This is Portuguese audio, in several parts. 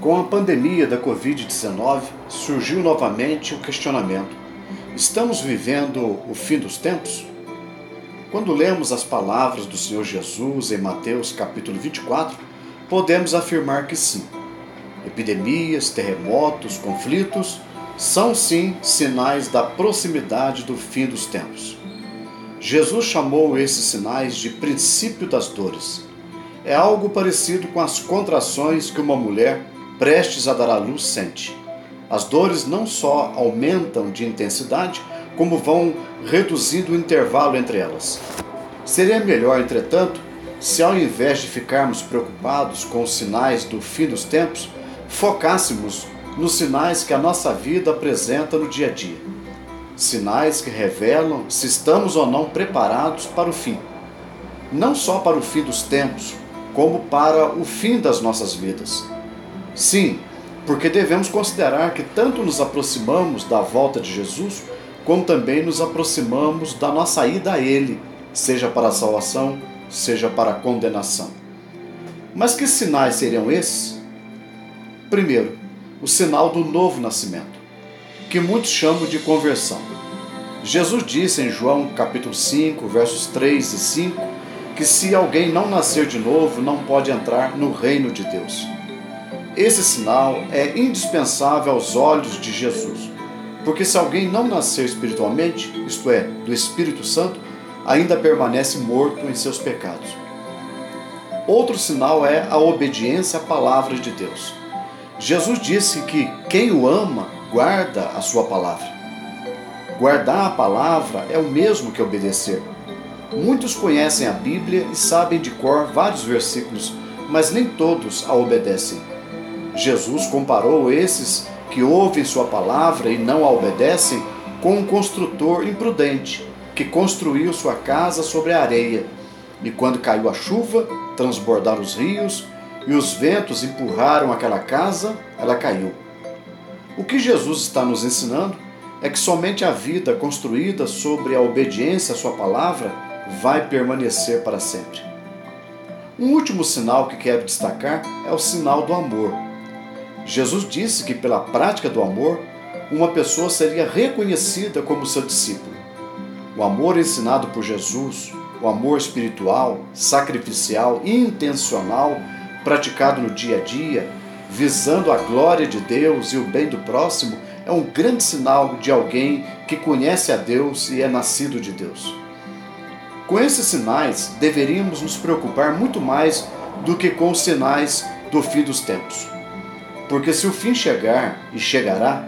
Com a pandemia da Covid-19, surgiu novamente o questionamento: estamos vivendo o fim dos tempos? Quando lemos as palavras do Senhor Jesus em Mateus capítulo 24, podemos afirmar que sim. Epidemias, terremotos, conflitos são sim sinais da proximidade do fim dos tempos. Jesus chamou esses sinais de princípio das dores. É algo parecido com as contrações que uma mulher prestes a dar à luz sente. As dores não só aumentam de intensidade, como vão reduzindo o intervalo entre elas. Seria melhor, entretanto, se ao invés de ficarmos preocupados com os sinais do fim dos tempos, focássemos nos sinais que a nossa vida apresenta no dia a dia. Sinais que revelam se estamos ou não preparados para o fim. Não só para o fim dos tempos, como para o fim das nossas vidas. Sim, porque devemos considerar que tanto nos aproximamos da volta de Jesus, como também nos aproximamos da nossa ida a Ele, seja para a salvação, seja para a condenação. Mas que sinais seriam esses? Primeiro, o sinal do novo nascimento, que muitos chamam de conversão. Jesus disse em João capítulo 5, versos 3 e 5, que se alguém não nascer de novo, não pode entrar no reino de Deus. Esse sinal é indispensável aos olhos de Jesus, porque se alguém não nascer espiritualmente, isto é, do Espírito Santo, ainda permanece morto em seus pecados. Outro sinal é a obediência à palavra de Deus. Jesus disse que quem o ama guarda a sua palavra. Guardar a palavra é o mesmo que obedecer. Muitos conhecem a Bíblia e sabem de cor vários versículos, mas nem todos a obedecem. Jesus comparou esses que ouvem Sua palavra e não a obedecem com um construtor imprudente que construiu sua casa sobre a areia. E quando caiu a chuva, transbordaram os rios e os ventos empurraram aquela casa, ela caiu. O que Jesus está nos ensinando é que somente a vida construída sobre a obediência à Sua palavra vai permanecer para sempre. Um último sinal que quero destacar é o sinal do amor. Jesus disse que pela prática do amor, uma pessoa seria reconhecida como seu discípulo. O amor ensinado por Jesus, o amor espiritual, sacrificial e intencional, praticado no dia a dia, visando a glória de Deus e o bem do próximo, é um grande sinal de alguém que conhece a Deus e é nascido de Deus. Com esses sinais, deveríamos nos preocupar muito mais do que com os sinais do fim dos tempos. Porque se o fim chegar, e chegará,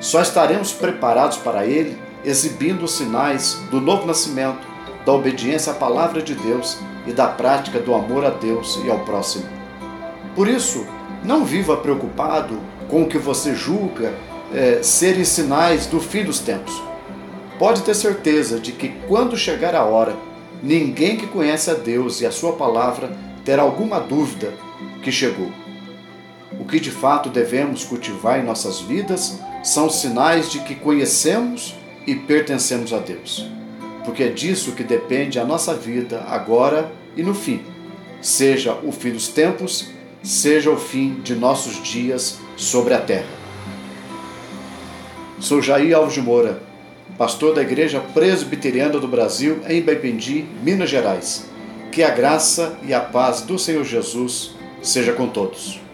só estaremos preparados para ele exibindo os sinais do novo nascimento, da obediência à palavra de Deus e da prática do amor a Deus e ao próximo. Por isso, não viva preocupado com o que você julga é, serem sinais do fim dos tempos. Pode ter certeza de que quando chegar a hora, ninguém que conhece a Deus e a sua palavra terá alguma dúvida que chegou. O que de fato devemos cultivar em nossas vidas são sinais de que conhecemos e pertencemos a Deus. Porque é disso que depende a nossa vida agora e no fim, seja o fim dos tempos, seja o fim de nossos dias sobre a terra. Sou Jair Alves de Moura, pastor da Igreja Presbiteriana do Brasil em Baipendi, Minas Gerais. Que a graça e a paz do Senhor Jesus seja com todos.